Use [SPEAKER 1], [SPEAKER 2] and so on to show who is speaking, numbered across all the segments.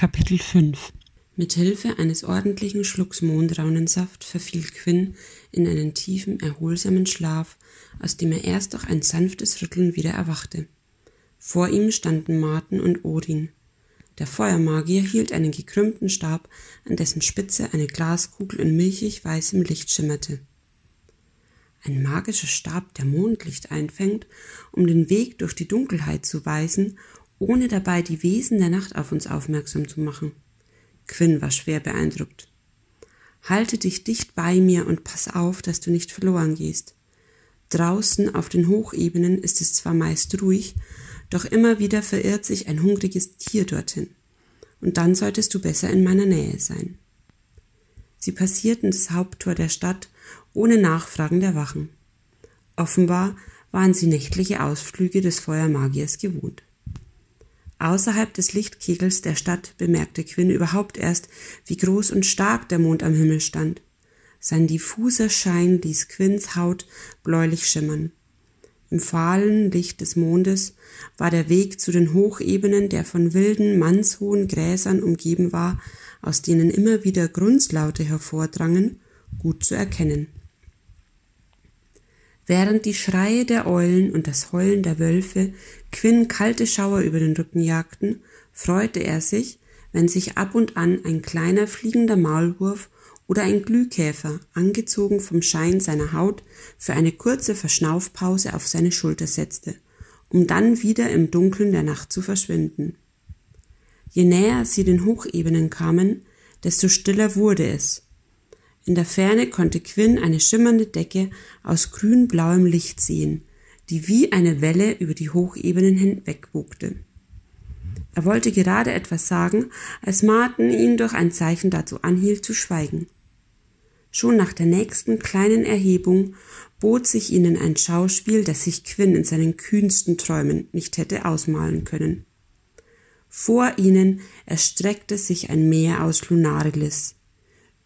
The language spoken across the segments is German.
[SPEAKER 1] Kapitel 5 Mit Hilfe eines ordentlichen Schlucks Mondraunensaft verfiel Quinn in einen tiefen, erholsamen Schlaf, aus dem er erst durch ein sanftes Rütteln wieder erwachte. Vor ihm standen Marten und Odin. Der Feuermagier hielt einen gekrümmten Stab, an dessen Spitze eine Glaskugel in milchig weißem Licht schimmerte. Ein magischer Stab, der Mondlicht einfängt, um den Weg durch die Dunkelheit zu weisen ohne dabei die Wesen der Nacht auf uns aufmerksam zu machen. Quinn war schwer beeindruckt. Halte dich dicht bei mir und pass auf, dass du nicht verloren gehst. Draußen auf den Hochebenen ist es zwar meist ruhig, doch immer wieder verirrt sich ein hungriges Tier dorthin. Und dann solltest du besser in meiner Nähe sein. Sie passierten das Haupttor der Stadt ohne Nachfragen der Wachen. Offenbar waren sie nächtliche Ausflüge des Feuermagiers gewohnt. Außerhalb des Lichtkegels der Stadt bemerkte Quinn überhaupt erst, wie groß und stark der Mond am Himmel stand. Sein diffuser Schein ließ Quinns Haut bläulich schimmern. Im fahlen Licht des Mondes war der Weg zu den Hochebenen, der von wilden, mannshohen Gräsern umgeben war, aus denen immer wieder Grunzlaute hervordrangen, gut zu erkennen. Während die Schreie der Eulen und das Heulen der Wölfe Quinn kalte Schauer über den Rücken jagten, freute er sich, wenn sich ab und an ein kleiner fliegender Maulwurf oder ein Glühkäfer, angezogen vom Schein seiner Haut, für eine kurze Verschnaufpause auf seine Schulter setzte, um dann wieder im Dunkeln der Nacht zu verschwinden. Je näher sie den Hochebenen kamen, desto stiller wurde es, in der Ferne konnte Quinn eine schimmernde Decke aus grün-blauem Licht sehen, die wie eine Welle über die Hochebenen hinwegwogte. Er wollte gerade etwas sagen, als Martin ihn durch ein Zeichen dazu anhielt zu schweigen. Schon nach der nächsten kleinen Erhebung bot sich ihnen ein Schauspiel, das sich Quinn in seinen kühnsten Träumen nicht hätte ausmalen können. Vor ihnen erstreckte sich ein Meer aus Lunarilis.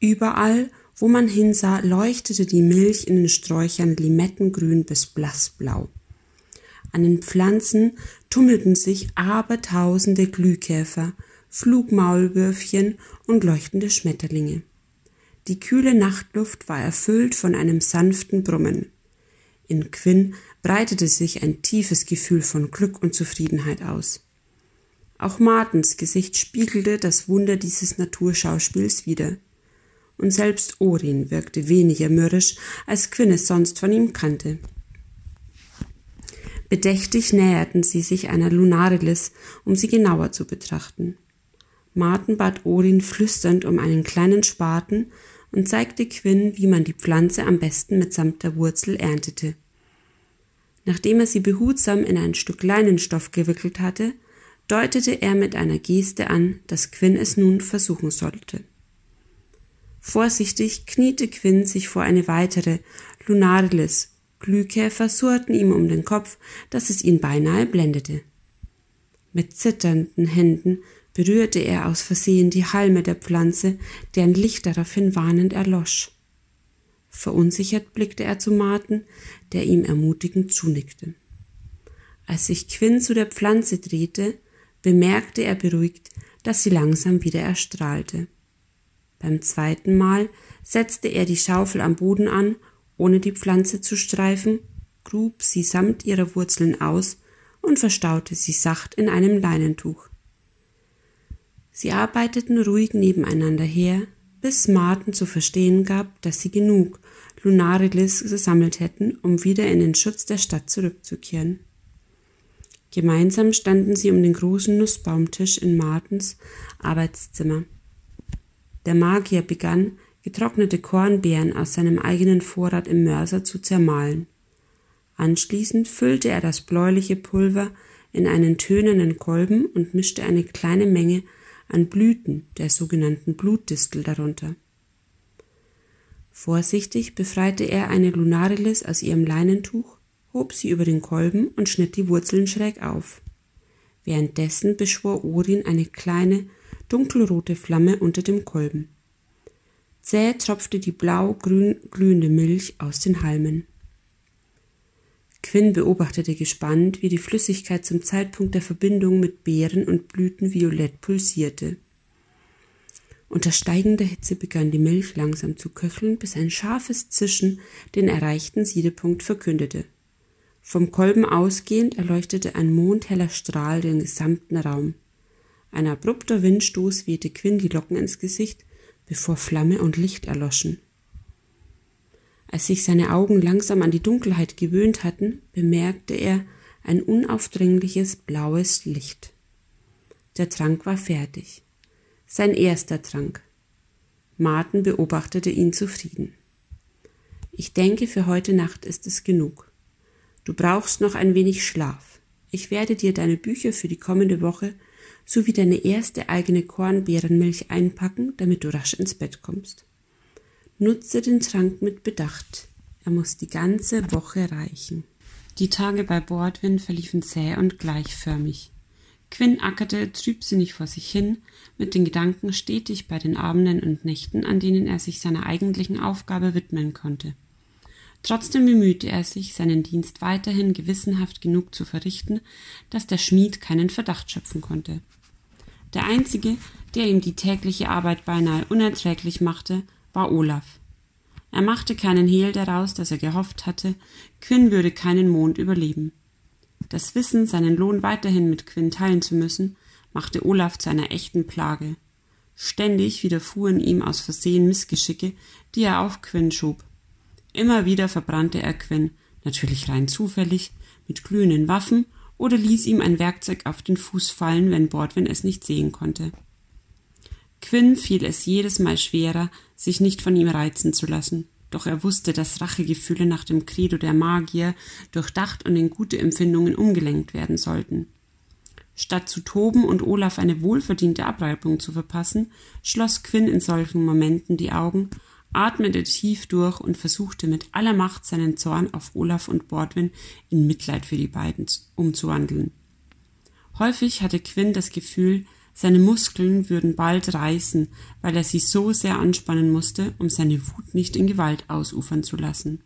[SPEAKER 1] Überall wo man hinsah, leuchtete die Milch in den Sträuchern limettengrün bis blassblau. An den Pflanzen tummelten sich abertausende Glühkäfer, Flugmaulwürfchen und leuchtende Schmetterlinge. Die kühle Nachtluft war erfüllt von einem sanften Brummen. In Quinn breitete sich ein tiefes Gefühl von Glück und Zufriedenheit aus. Auch Martens Gesicht spiegelte das Wunder dieses Naturschauspiels wider und selbst Orin wirkte weniger mürrisch, als Quinn es sonst von ihm kannte. Bedächtig näherten sie sich einer Lunarilis, um sie genauer zu betrachten. Martin bat Orin flüsternd um einen kleinen Spaten und zeigte Quinn, wie man die Pflanze am besten mitsamt der Wurzel erntete. Nachdem er sie behutsam in ein Stück Leinenstoff gewickelt hatte, deutete er mit einer Geste an, dass Quinn es nun versuchen sollte. Vorsichtig kniete Quinn sich vor eine weitere Lunarilis. Glühkäfer surrten ihm um den Kopf, dass es ihn beinahe blendete. Mit zitternden Händen berührte er aus Versehen die Halme der Pflanze, deren Licht daraufhin warnend erlosch. Verunsichert blickte er zu Marten, der ihm ermutigend zunickte. Als sich Quinn zu der Pflanze drehte, bemerkte er beruhigt, dass sie langsam wieder erstrahlte. Beim zweiten Mal setzte er die Schaufel am Boden an, ohne die Pflanze zu streifen, grub sie samt ihrer Wurzeln aus und verstaute sie sacht in einem Leinentuch. Sie arbeiteten ruhig nebeneinander her, bis Martin zu verstehen gab, dass sie genug Lunarilis gesammelt hätten, um wieder in den Schutz der Stadt zurückzukehren. Gemeinsam standen sie um den großen Nussbaumtisch in Martens Arbeitszimmer. Der Magier begann, getrocknete Kornbeeren aus seinem eigenen Vorrat im Mörser zu zermahlen. Anschließend füllte er das bläuliche Pulver in einen tönenden Kolben und mischte eine kleine Menge an Blüten der sogenannten Blutdistel darunter. Vorsichtig befreite er eine Lunarilis aus ihrem Leinentuch, hob sie über den Kolben und schnitt die Wurzeln schräg auf. Währenddessen beschwor Orin eine kleine, dunkelrote Flamme unter dem Kolben. Zäh tropfte die blau-grün glühende Milch aus den Halmen. Quinn beobachtete gespannt, wie die Flüssigkeit zum Zeitpunkt der Verbindung mit Beeren und Blüten violett pulsierte. Unter steigender Hitze begann die Milch langsam zu köcheln, bis ein scharfes Zischen den erreichten Siedepunkt verkündete. Vom Kolben ausgehend erleuchtete ein mondheller Strahl den gesamten Raum. Ein abrupter Windstoß wehte Quinn die Locken ins Gesicht, bevor Flamme und Licht erloschen. Als sich seine Augen langsam an die Dunkelheit gewöhnt hatten, bemerkte er ein unaufdringliches blaues Licht. Der Trank war fertig. Sein erster Trank. Martin beobachtete ihn zufrieden. Ich denke, für heute Nacht ist es genug. Du brauchst noch ein wenig Schlaf. Ich werde dir deine Bücher für die kommende Woche sowie deine erste eigene Kornbeerenmilch einpacken, damit du rasch ins Bett kommst. Nutze den Trank mit Bedacht. Er muss die ganze Woche reichen. Die Tage bei Bordwin verliefen zäh und gleichförmig. Quinn ackerte trübsinnig vor sich hin, mit den Gedanken stetig bei den Abenden und Nächten, an denen er sich seiner eigentlichen Aufgabe widmen konnte. Trotzdem bemühte er sich, seinen Dienst weiterhin gewissenhaft genug zu verrichten, dass der Schmied keinen Verdacht schöpfen konnte. Der einzige, der ihm die tägliche Arbeit beinahe unerträglich machte, war Olaf. Er machte keinen Hehl daraus, dass er gehofft hatte, Quinn würde keinen Mond überleben. Das Wissen, seinen Lohn weiterhin mit Quinn teilen zu müssen, machte Olaf zu einer echten Plage. Ständig widerfuhren ihm aus Versehen Missgeschicke, die er auf Quinn schob. Immer wieder verbrannte er Quinn, natürlich rein zufällig, mit glühenden Waffen oder ließ ihm ein Werkzeug auf den Fuß fallen, wenn Bordwin es nicht sehen konnte. Quinn fiel es jedes Mal schwerer, sich nicht von ihm reizen zu lassen, doch er wusste, dass Rachegefühle nach dem Credo der Magier durchdacht und in gute Empfindungen umgelenkt werden sollten. Statt zu toben und Olaf eine wohlverdiente Abreibung zu verpassen, schloss Quinn in solchen Momenten die Augen, atmete tief durch und versuchte mit aller Macht seinen Zorn auf Olaf und Bordwin in Mitleid für die beiden umzuwandeln. Häufig hatte Quinn das Gefühl, seine Muskeln würden bald reißen, weil er sie so sehr anspannen musste, um seine Wut nicht in Gewalt ausufern zu lassen.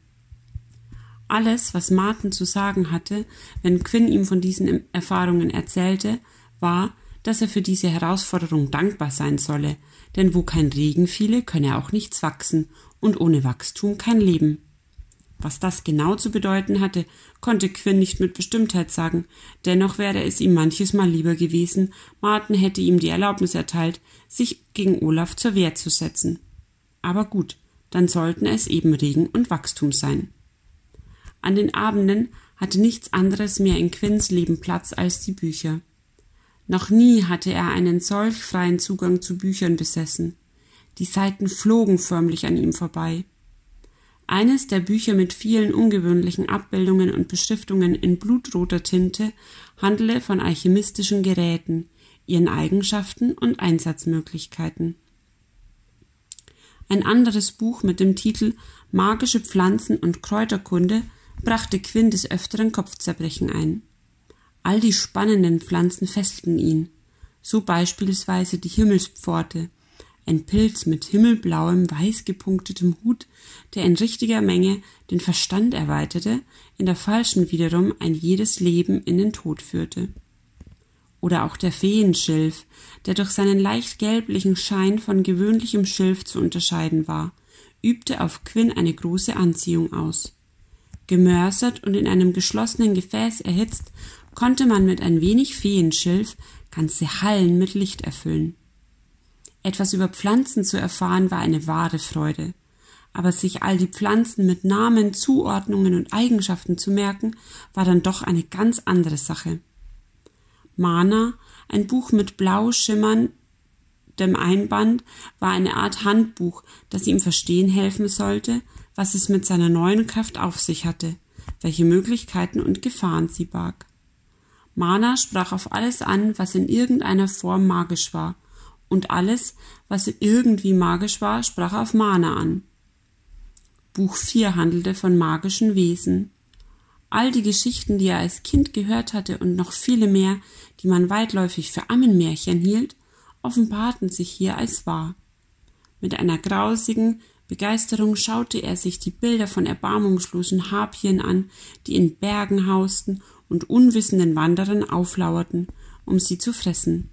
[SPEAKER 1] Alles, was Martin zu sagen hatte, wenn Quinn ihm von diesen Erfahrungen erzählte, war, dass er für diese Herausforderung dankbar sein solle, denn wo kein Regen fiele, könne auch nichts wachsen und ohne Wachstum kein Leben. Was das genau zu bedeuten hatte, konnte Quinn nicht mit Bestimmtheit sagen, dennoch wäre es ihm manches Mal lieber gewesen, Martin hätte ihm die Erlaubnis erteilt, sich gegen Olaf zur Wehr zu setzen. Aber gut, dann sollten es eben Regen und Wachstum sein. An den Abenden hatte nichts anderes mehr in Quinns Leben Platz als die Bücher. Noch nie hatte er einen solch freien Zugang zu Büchern besessen. Die Seiten flogen förmlich an ihm vorbei. Eines der Bücher mit vielen ungewöhnlichen Abbildungen und Beschriftungen in blutroter Tinte handele von alchemistischen Geräten, ihren Eigenschaften und Einsatzmöglichkeiten. Ein anderes Buch mit dem Titel Magische Pflanzen und Kräuterkunde brachte Quinn des Öfteren Kopfzerbrechen ein. All die spannenden Pflanzen fesselten ihn, so beispielsweise die Himmelspforte, ein Pilz mit himmelblauem, weiß gepunktetem Hut, der in richtiger Menge den Verstand erweiterte, in der falschen wiederum ein jedes Leben in den Tod führte. Oder auch der Feenschilf, der durch seinen leicht gelblichen Schein von gewöhnlichem Schilf zu unterscheiden war, übte auf Quinn eine große Anziehung aus. Gemörsert und in einem geschlossenen Gefäß erhitzt, konnte man mit ein wenig Feenschilf ganze Hallen mit Licht erfüllen. Etwas über Pflanzen zu erfahren war eine wahre Freude. Aber sich all die Pflanzen mit Namen, Zuordnungen und Eigenschaften zu merken, war dann doch eine ganz andere Sache. Mana, ein Buch mit blau schimmerndem Einband, war eine Art Handbuch, das ihm verstehen helfen sollte, was es mit seiner neuen Kraft auf sich hatte, welche Möglichkeiten und Gefahren sie barg. Mana sprach auf alles an, was in irgendeiner Form magisch war und alles, was irgendwie magisch war, sprach auf Mana an. Buch 4 handelte von magischen Wesen. All die Geschichten, die er als Kind gehört hatte und noch viele mehr, die man weitläufig für Ammenmärchen hielt, offenbarten sich hier als wahr. Mit einer grausigen Begeisterung schaute er sich die Bilder von erbarmungslosen Harpien an, die in Bergen hausten und unwissenden Wanderern auflauerten, um sie zu fressen.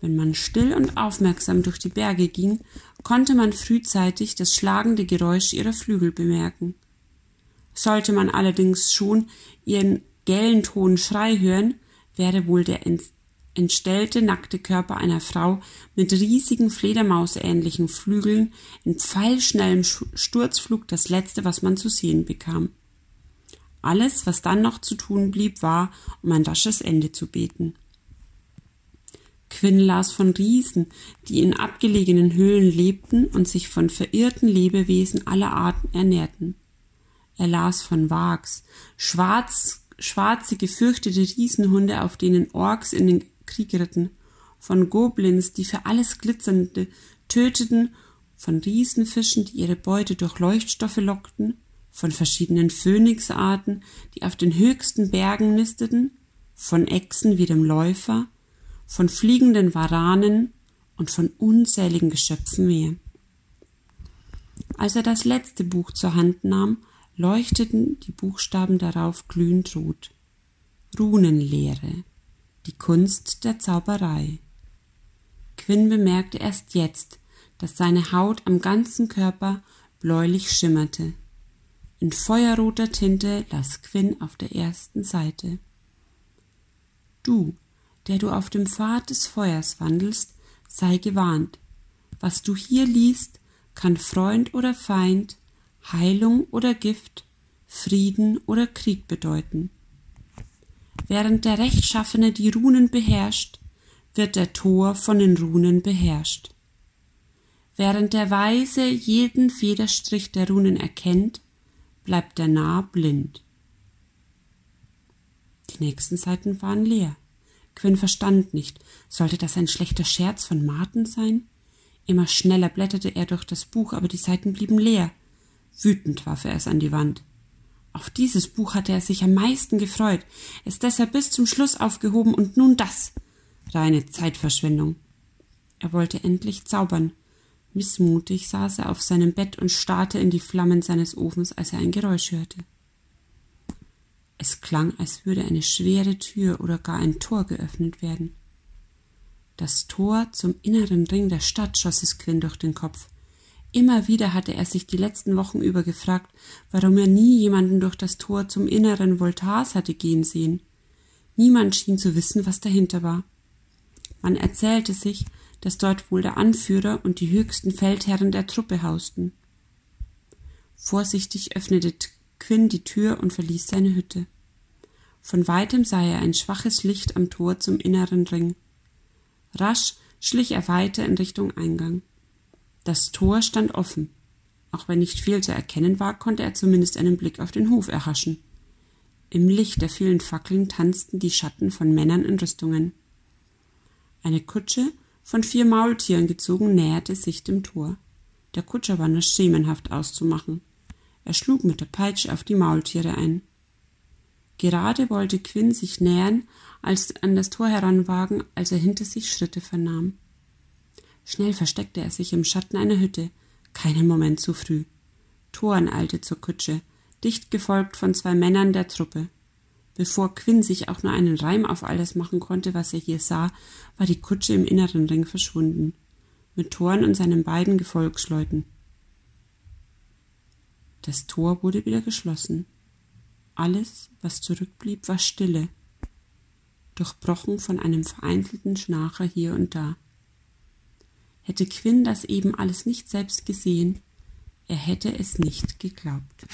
[SPEAKER 1] Wenn man still und aufmerksam durch die Berge ging, konnte man frühzeitig das schlagende Geräusch ihrer Flügel bemerken. Sollte man allerdings schon ihren gellend hohen Schrei hören, wäre wohl der entstellte, nackte Körper einer Frau mit riesigen Fledermausähnlichen Flügeln in pfeilschnellem Sturzflug das letzte, was man zu sehen bekam. Alles, was dann noch zu tun blieb, war, um ein rasches Ende zu beten. Quinn las von Riesen, die in abgelegenen Höhlen lebten und sich von verirrten Lebewesen aller Arten ernährten. Er las von Wags, schwarz, schwarze, gefürchtete Riesenhunde, auf denen Orks in den Krieg ritten, von Goblins, die für alles Glitzernde töteten, von Riesenfischen, die ihre Beute durch Leuchtstoffe lockten, von verschiedenen Phönixarten, die auf den höchsten Bergen nisteten, von Echsen wie dem Läufer, von fliegenden Waranen und von unzähligen Geschöpfen mehr. Als er das letzte Buch zur Hand nahm, leuchteten die Buchstaben darauf glühend rot. Runenlehre, die Kunst der Zauberei. Quinn bemerkte erst jetzt, dass seine Haut am ganzen Körper bläulich schimmerte. In feuerroter Tinte las Quinn auf der ersten Seite. Du, der du auf dem Pfad des Feuers wandelst, sei gewarnt. Was du hier liest, kann Freund oder Feind, Heilung oder Gift, Frieden oder Krieg bedeuten. Während der Rechtschaffene die Runen beherrscht, wird der Tor von den Runen beherrscht. Während der Weise jeden Federstrich der Runen erkennt, bleibt der Narr blind. Die nächsten Seiten waren leer. Quinn verstand nicht. Sollte das ein schlechter Scherz von Martin sein? Immer schneller blätterte er durch das Buch, aber die Seiten blieben leer. Wütend warf er es an die Wand. Auf dieses Buch hatte er sich am meisten gefreut, es deshalb bis zum Schluss aufgehoben und nun das. Reine Zeitverschwendung. Er wollte endlich zaubern. Missmutig saß er auf seinem Bett und starrte in die Flammen seines Ofens, als er ein Geräusch hörte. Es klang, als würde eine schwere Tür oder gar ein Tor geöffnet werden. Das Tor zum inneren Ring der Stadt schoss es Quinn durch den Kopf. Immer wieder hatte er sich die letzten Wochen über gefragt, warum er nie jemanden durch das Tor zum inneren Voltars hatte gehen sehen. Niemand schien zu wissen, was dahinter war. Man erzählte sich, dass dort wohl der Anführer und die höchsten Feldherren der Truppe hausten. Vorsichtig öffnete Quinn die Tür und verließ seine Hütte. Von weitem sah er ein schwaches Licht am Tor zum inneren Ring. Rasch schlich er weiter in Richtung Eingang. Das Tor stand offen. Auch wenn nicht viel zu erkennen war, konnte er zumindest einen Blick auf den Hof erhaschen. Im Licht der vielen Fackeln tanzten die Schatten von Männern in Rüstungen. Eine Kutsche, von vier Maultieren gezogen, näherte sich dem Tor. Der Kutscher war nur schemenhaft auszumachen. Er schlug mit der Peitsche auf die Maultiere ein. Gerade wollte Quinn sich nähern, als an das Tor heranwagen, als er hinter sich Schritte vernahm. Schnell versteckte er sich im Schatten einer Hütte, keinen Moment zu früh. Thoren eilte zur Kutsche, dicht gefolgt von zwei Männern der Truppe. Bevor Quinn sich auch nur einen Reim auf alles machen konnte, was er hier sah, war die Kutsche im inneren Ring verschwunden, mit Thoren und seinen beiden Gefolgsleuten. Das Tor wurde wieder geschlossen. Alles, was zurückblieb, war Stille, durchbrochen von einem vereinzelten Schnarcher hier und da. Hätte Quinn das eben alles nicht selbst gesehen, er hätte es nicht geglaubt.